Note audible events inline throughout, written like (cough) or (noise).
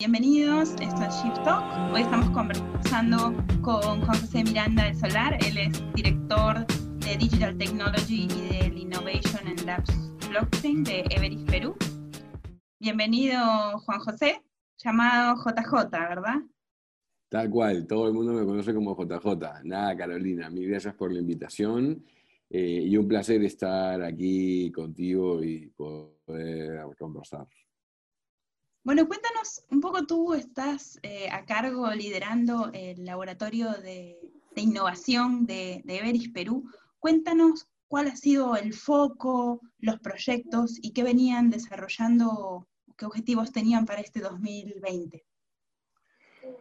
Bienvenidos, esto es Shift Talk. Hoy estamos conversando con Juan José Miranda del Solar. Él es director de Digital Technology y del Innovation and Labs Blockchain de Everis Perú. Bienvenido, Juan José, llamado JJ, ¿verdad? Tal cual, todo el mundo me conoce como JJ. Nada, Carolina, mil gracias por la invitación eh, y un placer estar aquí contigo y poder conversar. Bueno, cuéntanos un poco, tú estás eh, a cargo liderando el laboratorio de, innovación de, de, Everis Perú. Cuéntanos cuál ha sido el foco, los proyectos y qué venían desarrollando, qué objetivos tenían para este 2020.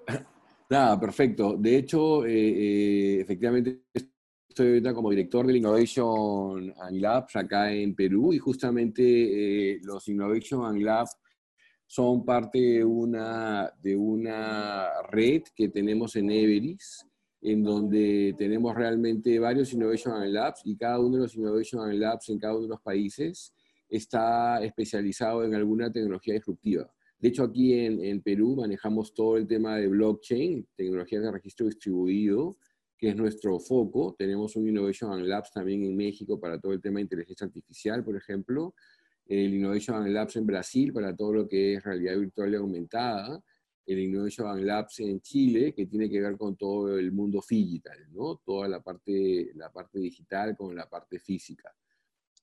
(laughs) Nada, perfecto. De hecho, eh, eh, efectivamente estoy ahorita como director del Innovation and Labs acá en Perú y justamente los Innovation and Labs son parte de una, de una red que tenemos en Everis, en donde tenemos realmente varios Innovation Labs y cada uno de los Innovation Labs en cada uno de los países está especializado en alguna tecnología disruptiva. De hecho, aquí en, en Perú manejamos todo el tema de blockchain, tecnología de registro distribuido, que es nuestro foco. Tenemos un Innovation Labs también en México para todo el tema de inteligencia artificial, por ejemplo el Innovation Labs en Brasil para todo lo que es realidad virtual y aumentada, el Innovation Labs en Chile, que tiene que ver con todo el mundo digital, ¿no? Toda la parte, la parte digital con la parte física.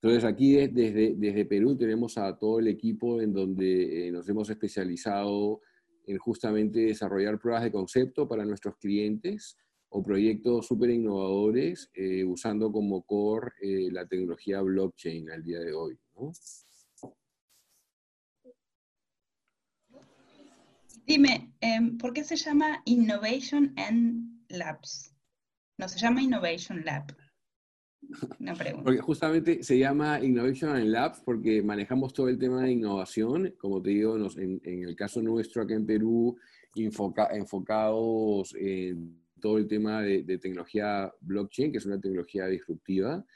Entonces aquí desde, desde Perú tenemos a todo el equipo en donde eh, nos hemos especializado en justamente desarrollar pruebas de concepto para nuestros clientes o proyectos súper innovadores eh, usando como core eh, la tecnología blockchain al día de hoy. ¿no? Dime, em, ¿por qué se llama Innovation and Labs? No, se llama Innovation Lab. Una pregunta. Porque justamente se llama Innovation and Labs porque manejamos todo el tema de innovación, como te digo, en, el caso nuestro acá en Perú, enfocados en todo el tema de, tecnología blockchain, que es una tecnología disruptiva,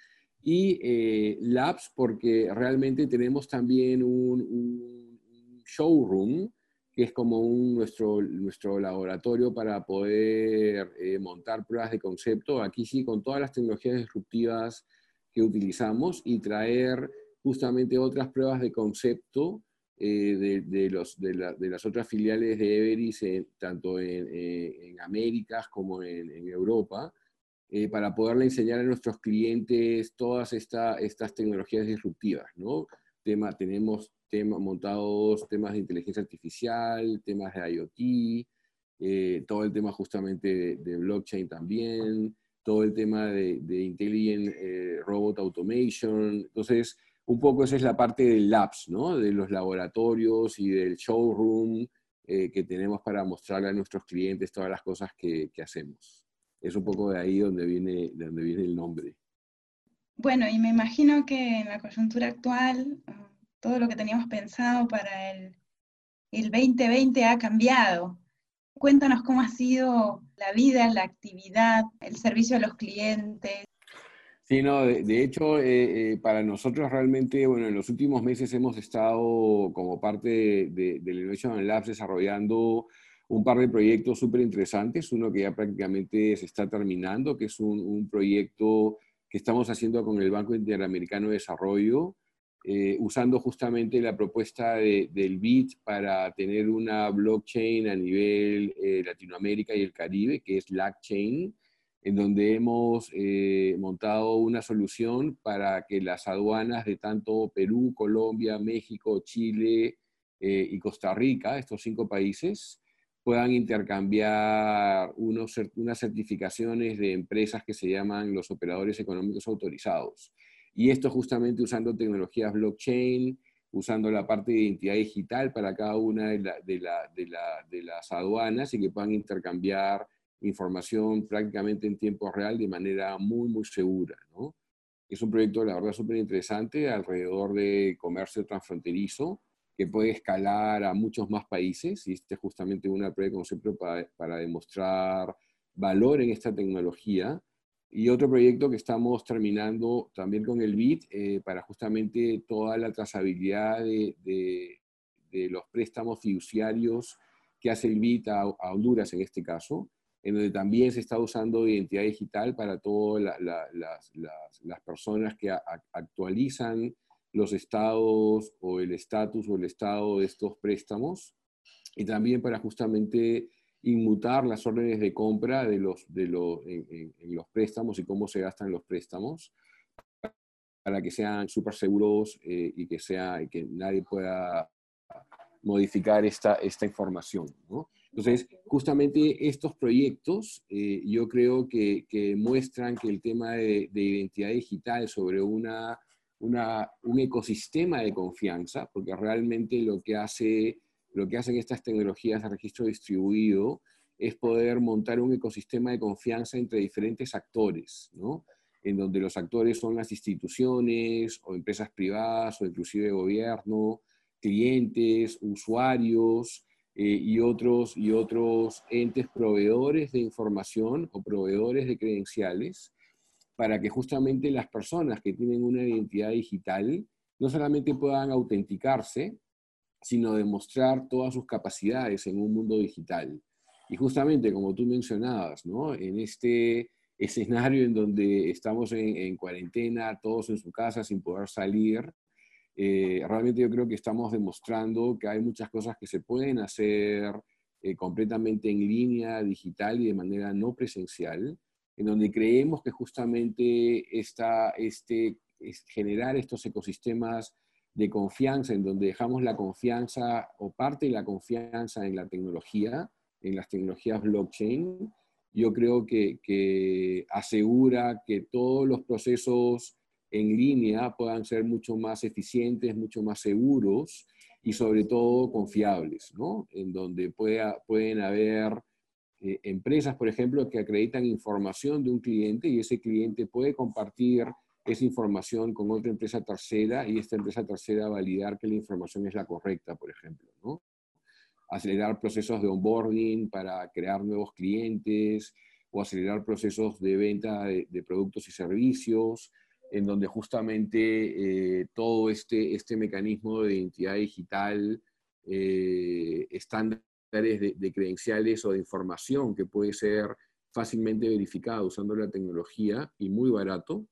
y eh, Labs porque realmente tenemos también un, un showroom que es como un, nuestro, nuestro laboratorio para poder eh, montar pruebas de concepto, aquí sí, con todas las tecnologías disruptivas que utilizamos y traer justamente otras pruebas de concepto eh, de, de, los, de, las otras filiales de Everis, tanto en, eh, en, Américas como en, en Europa, para poderle enseñar a nuestros clientes todas esta, estas tecnologías disruptivas. ¿no? Tema, tenemos montados temas de inteligencia artificial, temas de IoT, eh, todo el tema justamente de, blockchain también, todo el tema de, de Intelligent eh, Robot Automation. Entonces, un poco esa es la parte del labs, ¿no? De los laboratorios y del showroom eh, que tenemos para mostrarle a nuestros clientes todas las cosas que, que, hacemos. Es un poco de ahí donde viene, de donde viene el nombre. Bueno, y me imagino que en la coyuntura actual, todo lo que teníamos pensado para el, el 2020 ha cambiado. Cuéntanos cómo ha sido la vida, la actividad, el servicio a los clientes. Sí, no, de, hecho, eh, eh, para nosotros realmente, bueno, en los últimos meses hemos estado como parte de, del Innovation Labs desarrollando un par de proyectos súper interesantes, uno que ya prácticamente se está terminando, que es un proyecto que estamos haciendo con el Banco Interamericano de Desarrollo, eh, usando justamente la propuesta del BIT para tener una blockchain a nivel eh, Latinoamérica y el Caribe, que es LACchain, en donde hemos eh, montado una solución para que las aduanas de tanto Perú, Colombia, México, Chile y Costa Rica, estos cinco países, puedan intercambiar unos, unas certificaciones de empresas que se llaman los operadores económicos autorizados. Y esto justamente usando tecnologías blockchain, usando la parte de identidad digital para cada una de, las aduanas y que puedan intercambiar información prácticamente en tiempo real de manera muy, muy segura. ¿no? Es un proyecto, la verdad, súper interesante alrededor de comercio transfronterizo que puede escalar a muchos más países y este es justamente una prueba de concepto para demostrar valor en esta tecnología y otro proyecto que estamos terminando también con el BIT eh, para justamente toda la trazabilidad de, de, los préstamos fiduciarios que hace el BIT a, Honduras en este caso, en donde también se está usando identidad digital para todas las, personas que actualizan los estados o el estatus o el estado de estos préstamos, y también para justamente inmutar las órdenes de compra de los, de los, préstamos y cómo se gastan los préstamos para que sean súper seguros eh, y que, sea, que nadie pueda modificar esta, esta información. Entonces, justamente estos proyectos eh, yo creo que, que, muestran que el tema de, de identidad digital sobre una, una, un ecosistema de confianza, porque realmente lo que hace lo que hacen estas tecnologías de registro distribuido es poder montar un ecosistema de confianza entre diferentes actores, ¿no? en donde los actores son las instituciones o empresas privadas o inclusive gobierno, clientes, usuarios eh, y, otros, y otros entes proveedores de información o proveedores de credenciales para que justamente las personas que tienen una identidad digital no solamente puedan autenticarse, sino demostrar todas sus capacidades en un mundo digital. Y justamente como tú mencionabas, ¿no? en este escenario en donde estamos en, cuarentena, todos en su casa sin poder salir, eh, realmente yo creo que estamos demostrando que hay muchas cosas que se pueden hacer eh, completamente en línea, digital y de manera no presencial, en donde creemos que justamente esta, este, generar estos ecosistemas de confianza, en donde dejamos la confianza o parte de la confianza en la tecnología, en las tecnologías blockchain, yo creo que, que, asegura que todos los procesos en línea puedan ser mucho más eficientes, mucho más seguros y sobre todo confiables, ¿no? En donde pueda, pueden haber eh, empresas, por ejemplo, que acreditan información de un cliente y ese cliente puede compartir esa información con otra empresa tercera y esta empresa tercera validar que la información es la correcta, por ejemplo, ¿no? Acelerar procesos de onboarding para crear nuevos clientes o acelerar procesos de venta de, productos y servicios, en donde justamente eh, todo este, este mecanismo de identidad digital, eh, estándares de, de credenciales o de información que puede ser fácilmente verificado usando la tecnología y muy barato,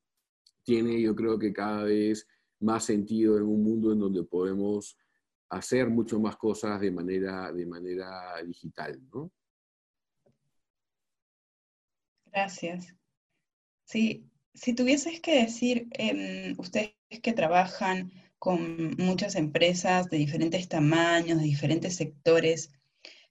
tiene yo creo que cada vez más sentido en un mundo en donde podemos hacer mucho más cosas de manera, de manera digital, ¿no? Gracias. Sí, si tuvieses que decir, em, ustedes que trabajan con muchas empresas de diferentes tamaños, de diferentes sectores,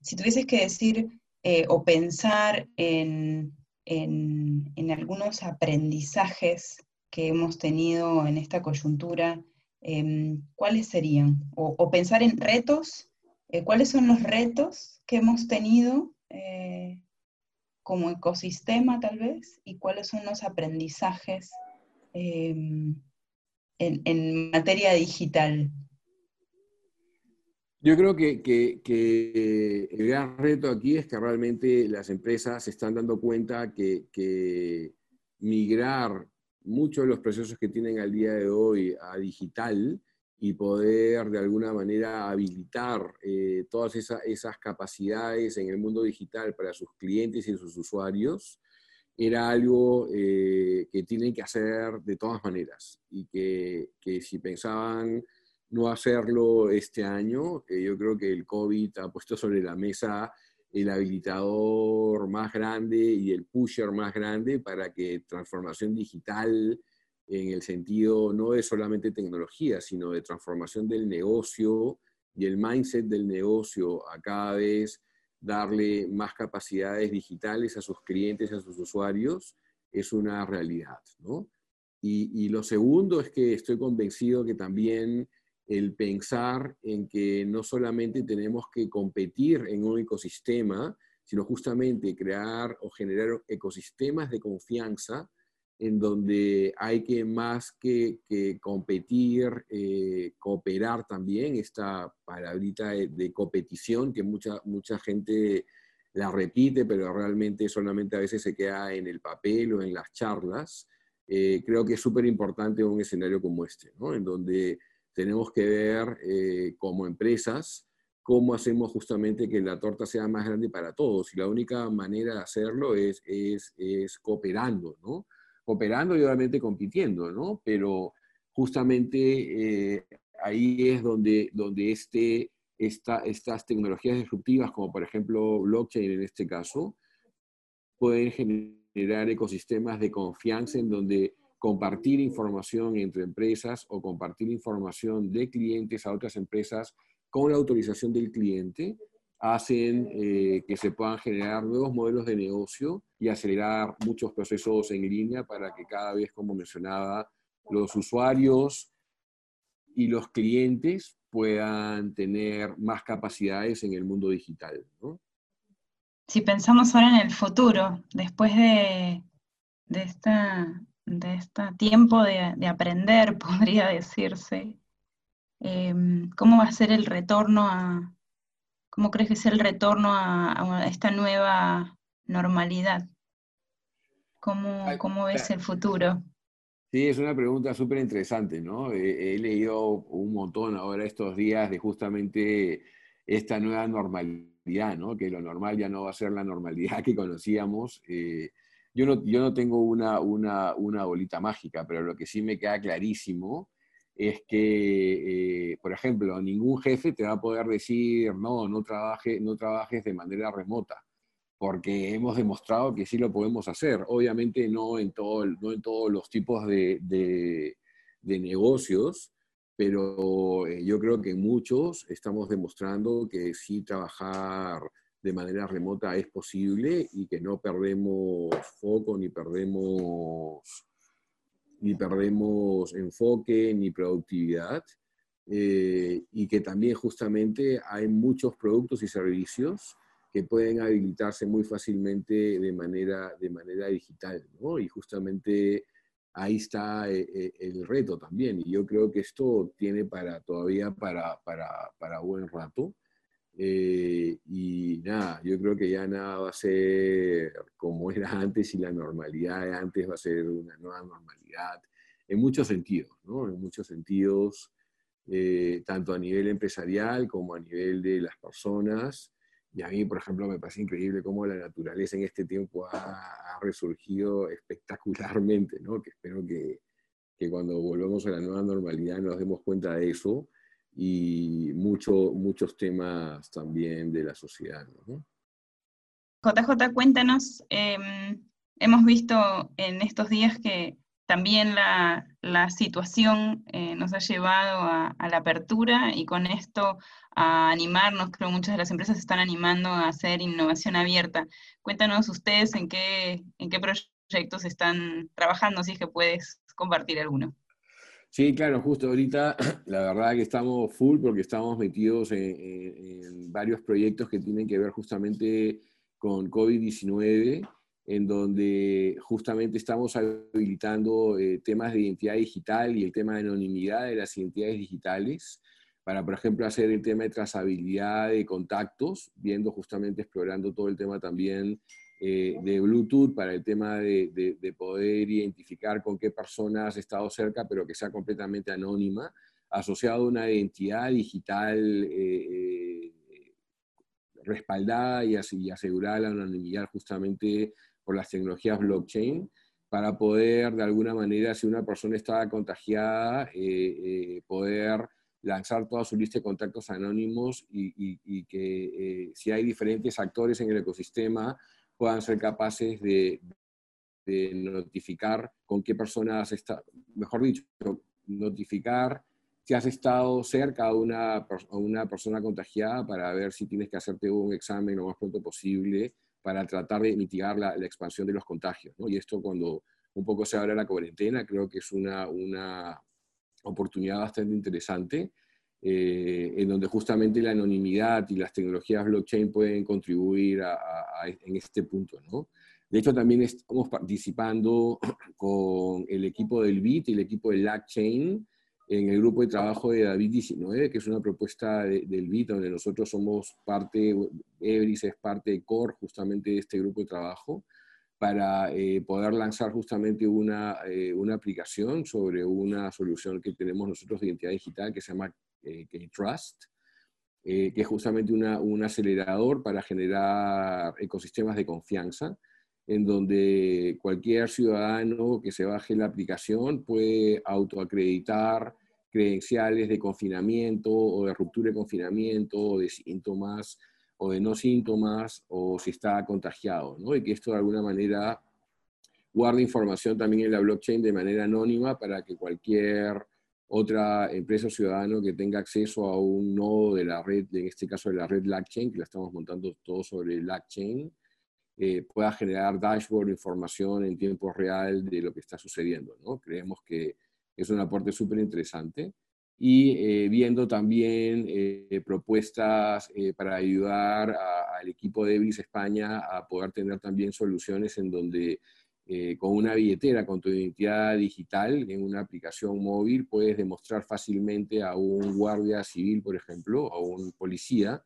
si tuvieses que decir eh, o pensar en, en, en, algunos aprendizajes que hemos tenido en esta coyuntura, em, ¿cuáles serían? O, pensar en retos, eh, ¿cuáles son los retos que hemos tenido eh, como ecosistema tal vez? ¿Y cuáles son los aprendizajes em, en, materia digital? Yo creo que, el gran reto aquí es que realmente las empresas se están dando cuenta que, que migrar muchos de los procesos que tienen al día de hoy a digital y poder de alguna manera habilitar eh, todas esas capacidades en el mundo digital para sus clientes y sus usuarios, era algo eh, que tienen que hacer de todas maneras y que, que si pensaban no hacerlo este año, eh, yo creo que el COVID ha puesto sobre la mesa el habilitador más grande y el pusher más grande para que transformación digital en el sentido no de solamente tecnología, sino de transformación del negocio y el mindset del negocio a cada vez darle más capacidades digitales a sus clientes, a sus usuarios, es una realidad. ¿no? Y, y lo segundo es que estoy convencido que también el pensar en que no solamente tenemos que competir en un ecosistema, sino justamente crear o generar ecosistemas de confianza en donde hay que más que, competir, eh, cooperar también, esta palabrita de, competición que mucha, mucha gente la repite, pero realmente solamente a veces se queda en el papel o en las charlas. Eh, creo que es súper importante un escenario como este, ¿no? en donde tenemos que ver eh, como empresas cómo hacemos justamente que la torta sea más grande para todos. Y la única manera de hacerlo es, es, es cooperando, ¿no? Cooperando y obviamente compitiendo, ¿no? Pero justamente eh, ahí es donde, donde este, esta, estas tecnologías disruptivas, como por ejemplo blockchain en este caso, pueden generar ecosistemas de confianza en donde compartir información entre empresas o compartir información de clientes a otras empresas con la autorización del cliente hacen eh, que se puedan generar nuevos modelos de negocio y acelerar muchos procesos en línea para que cada vez, como mencionaba, los usuarios y los clientes puedan tener más capacidades en el mundo digital. Si pensamos ahora en el futuro, después de, de esta de este tiempo de, aprender, (laughs) podría decirse. Em, ¿Cómo va a ser el retorno a, cómo crees que es el retorno a, esta nueva normalidad? ¿Cómo, cómo ves el futuro? Sí, es una pregunta súper interesante, ¿no? He, leído un montón ahora estos días de justamente esta nueva normalidad, ¿no? Que lo normal ya no va a ser la normalidad que conocíamos. Eh, yo no, yo no tengo una, una, una, bolita mágica, pero lo que sí me queda clarísimo es que, eh, por ejemplo, ningún jefe te va a poder decir, no, no, trabaje, no trabajes de manera remota, porque hemos demostrado que sí lo podemos hacer. Obviamente no en, todo, no en todos los tipos de, de, de negocios, pero eh, yo creo que muchos estamos demostrando que sí trabajar de manera remota es posible y que no perdemos foco ni perdemos, ni perdemos enfoque ni productividad. Eh, y que también justamente hay muchos productos y servicios que pueden habilitarse muy fácilmente de manera, de manera digital. Y justamente ahí está eh, eh, el reto también. Y yo creo que esto tiene para todavía para, para, para buen rato. Eh, y nada, yo creo que ya nada va a ser como era antes y la normalidad de antes va a ser una nueva normalidad en muchos sentidos, ¿no? En muchos sentidos, eh, tanto a nivel empresarial como a nivel de las personas. Y a mí, por ejemplo, me parece increíble cómo la naturaleza en este tiempo ha, ha resurgido espectacularmente, ¿no? Que espero que, que cuando volvamos a la nueva normalidad nos demos cuenta de eso y mucho, muchos temas también de la sociedad. JJ, cuéntanos, em, hemos visto en estos días que también la, situación eh, nos ha llevado a, la apertura y con esto a animarnos, creo muchas de las empresas están animando a hacer innovación abierta. Cuéntanos ustedes en qué, en qué proyectos están trabajando, si es que puedes compartir alguno. Sí, claro, justo ahorita (clears throat) la verdad que estamos full porque estamos metidos en, varios proyectos que tienen que ver justamente con COVID-19, en donde justamente estamos habilitando eh, temas de identidad digital y el tema de anonimidad de las identidades digitales para, por ejemplo, hacer el tema de trazabilidad de contactos, viendo justamente, explorando todo el tema también eh, de Bluetooth para el tema de, de, poder identificar con qué persona has estado cerca, pero que sea completamente anónima, asociado a una identidad digital eh, eh, respaldada y, así, asegurada la anonimidad justamente por las tecnologías blockchain, para poder, de alguna manera, si una persona estaba contagiada, poder lanzar toda su lista de contactos anónimos y, y que si hay diferentes actores en el ecosistema, puedan ser capaces de, notificar con qué personas estado, mejor dicho, notificar si has estado cerca a una, una persona contagiada para ver si tienes que hacerte un examen lo más pronto posible para tratar de mitigar la, expansión de los contagios. Y esto cuando un poco se abre la cuarentena, creo que es una, una oportunidad bastante interesante eh, en donde justamente la anonimidad y las tecnologías blockchain pueden contribuir a, en este punto. ¿no? De hecho, también estamos participando (clears throat) con el equipo del BIT y el equipo del LACchain en el grupo de trabajo de David 19, que es una propuesta del BIT donde nosotros somos parte, Ebris es parte de core justamente de este grupo de trabajo para eh, poder lanzar justamente una, eh, una aplicación sobre una solución que tenemos nosotros de identidad digital que se llama K-Trust, que es justamente un acelerador para generar ecosistemas de confianza, en donde cualquier ciudadano que se baje la aplicación puede autoacreditar credenciales de confinamiento o de ruptura de confinamiento o de síntomas o de no síntomas o si está contagiado, ¿no? Y que esto de alguna manera guarde información también en la blockchain de manera anónima para que cualquier otra empresa o ciudadano que tenga acceso a un nodo de la red, en este caso de la red LackChain, que la estamos montando todo sobre LackChain, eh, pueda generar dashboard, información en tiempo real de lo que está sucediendo. ¿no? Creemos que es un aporte súper interesante. Y eh, viendo también eh, propuestas para ayudar al equipo de Ebris España a poder tener también soluciones en donde con una billetera, con tu identidad digital, en una aplicación móvil, puedes demostrar fácilmente a un guardia civil, por ejemplo, a un policía,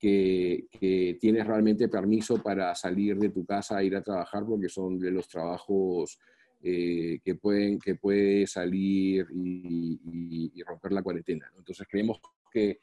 que, tienes realmente permiso para salir de tu casa a ir a trabajar porque son de los trabajos eh, que, pueden, que puede salir y, romper la cuarentena. Entonces creemos que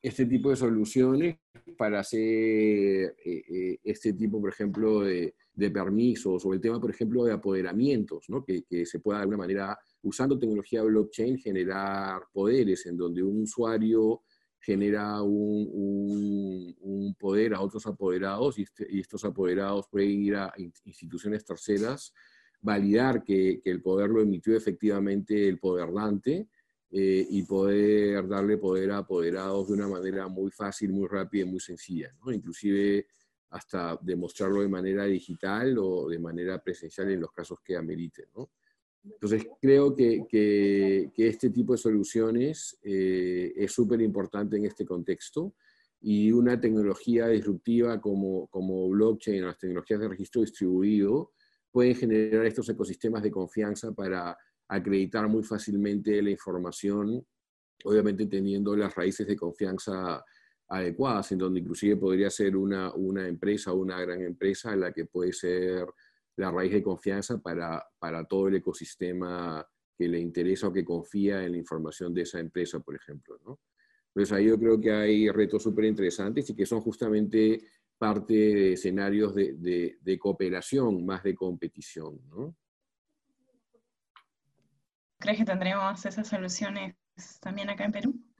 este tipo de soluciones para hacer eh, eh, este tipo, por ejemplo, de, permisos o el tema, por ejemplo, de apoderamientos, ¿no? que, que, se pueda de alguna manera, usando tecnología blockchain, generar poderes en donde un usuario genera un, poder a otros apoderados este, y, estos apoderados pueden ir a instituciones terceras, validar que, el poder lo emitió efectivamente el poderdante eh, y poder darle poder a apoderados de una manera muy fácil, muy rápida y muy sencilla, ¿no? inclusive hasta demostrarlo de manera digital o de manera presencial en los casos que ameriten. ¿no? Entonces, creo que, este tipo de soluciones eh, es súper importante en este contexto y una tecnología disruptiva como, como blockchain, las tecnologías de registro distribuido, pueden generar estos ecosistemas de confianza para acreditar muy fácilmente la información, obviamente teniendo las raíces de confianza adecuadas, en donde inclusive podría ser una, una empresa una gran empresa la que puede ser la raíz de confianza para, para todo el ecosistema que le interesa o que confía en la información de esa empresa, por ejemplo. ¿no? Entonces ahí yo creo que hay retos súper interesantes y que son justamente parte de escenarios de, de, cooperación más de competición. ¿no? ¿Crees que tendremos esas soluciones también acá en Perú?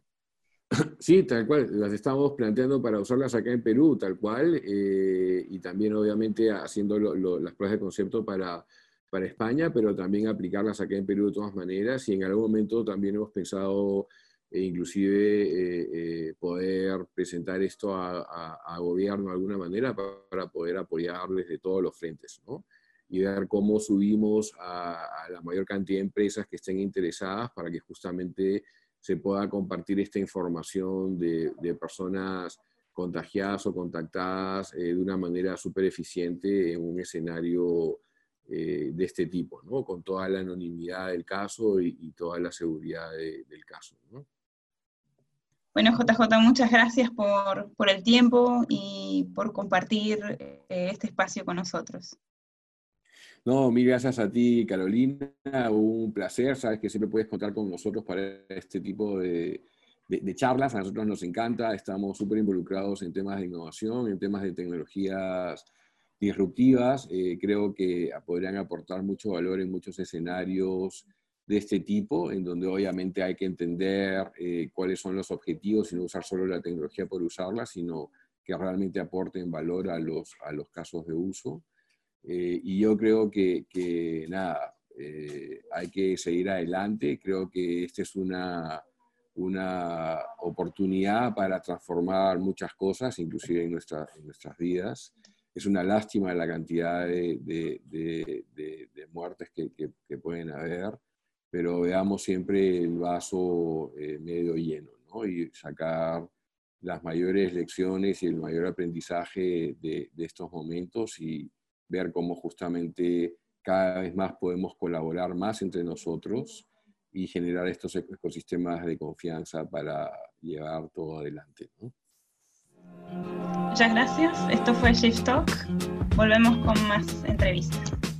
(coughs) Sí, tal cual, las estamos planteando para usarlas acá en Perú, tal cual, eh, y también obviamente haciendo las pruebas de concepto para, para España, pero también aplicarlas acá en Perú de todas maneras, y en algún momento también hemos pensado eh, inclusive eh, poder presentar esto a, gobierno de alguna manera para, poder apoyar desde todos los frentes, ¿no? Y ver cómo subimos a, a la mayor cantidad de empresas que estén interesadas para que justamente se pueda compartir esta información de, personas contagiadas o contactadas eh, de una manera súper eficiente en un escenario eh, de este tipo, ¿no? con toda la anonimidad del caso y, toda la seguridad del caso. Bueno, JJ, muchas gracias por, por, el tiempo y por compartir eh, este espacio con nosotros. No, mil gracias a ti, Carolina. Un placer. Sabes que siempre puedes contar con nosotros para este tipo de, charlas. A nosotros nos encanta. Estamos súper involucrados en temas de innovación, en temas de tecnologías disruptivas. Eh, creo que podrían aportar mucho valor en muchos escenarios de este tipo, en donde obviamente hay que entender eh, cuáles son los objetivos y no usar solo la tecnología por usarla, sino que realmente aporten valor a los, a los casos de uso. Eh, y yo creo que, que nada, eh, hay que seguir adelante. Creo que esta es una, una oportunidad para transformar muchas cosas, inclusive en, nuestra, en nuestras vidas. Es una lástima la cantidad de, de, de, muertes que, que, pueden haber, pero veamos siempre el vaso eh, medio lleno ¿no? y sacar las mayores lecciones y el mayor aprendizaje de, estos momentos y, ver cómo justamente cada vez más podemos colaborar más entre nosotros y generar estos ecosistemas de confianza para llevar todo adelante. Muchas gracias. Esto fue Shift Talk. Volvemos con más entrevistas.